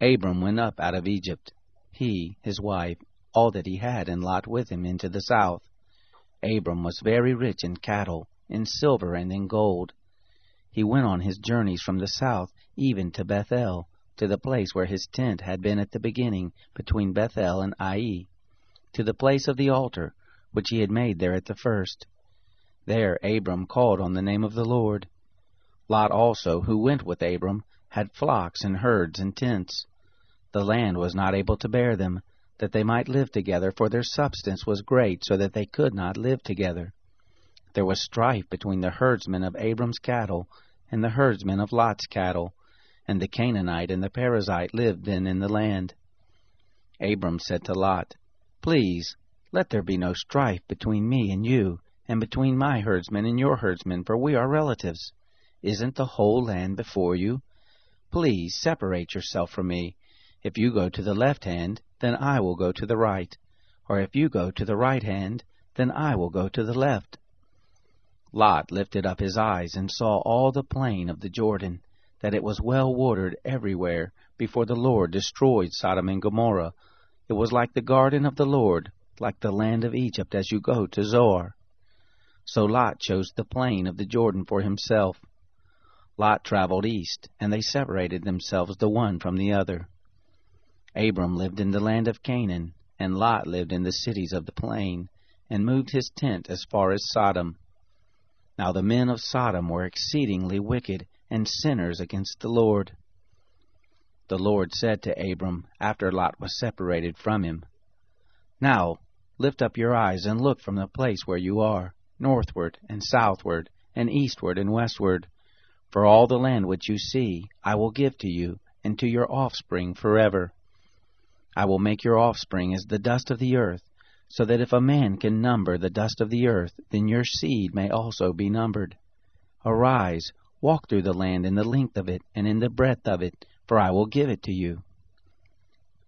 Abram went up out of Egypt, he, his wife, all that he had, and Lot with him into the south. Abram was very rich in cattle, in silver, and in gold. He went on his journeys from the south even to Bethel, to the place where his tent had been at the beginning, between Bethel and Ai, to the place of the altar, which he had made there at the first. There Abram called on the name of the Lord. Lot also, who went with Abram, had flocks and herds and tents. The land was not able to bear them, that they might live together, for their substance was great, so that they could not live together. There was strife between the herdsmen of Abram's cattle and the herdsmen of Lot's cattle, and the Canaanite and the Perizzite lived then in the land. Abram said to Lot, Please, let there be no strife between me and you, and between my herdsmen and your herdsmen, for we are relatives. Isn't the whole land before you? Please separate yourself from me. If you go to the left hand, then I will go to the right. Or if you go to the right hand, then I will go to the left. Lot lifted up his eyes and saw all the plain of the Jordan, that it was well watered everywhere, before the Lord destroyed Sodom and Gomorrah. It was like the garden of the Lord, like the land of Egypt as you go to Zoar. So Lot chose the plain of the Jordan for himself Lot traveled east, and they separated themselves the one from the other. Abram lived in the land of Canaan, and Lot lived in the cities of the plain, and moved his tent as far as Sodom. Now the men of Sodom were exceedingly wicked, and sinners against the Lord. The Lord said to Abram, after Lot was separated from him, Now lift up your eyes and look from the place where you are, northward and southward, and eastward and westward. For all the land which you see I will give to you, and to your offspring forever. I will make your offspring as the dust of the earth, so that if a man can number the dust of the earth, then your seed may also be numbered. Arise, walk through the land in the length of it, and in the breadth of it, for I will give it to you.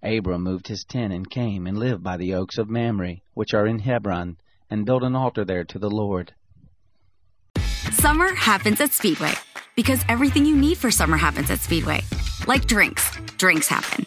Abram moved his tent and came and lived by the oaks of Mamre, which are in Hebron, and built an altar there to the Lord. Summer happens at Speedway because everything you need for summer happens at Speedway. Like drinks, drinks happen.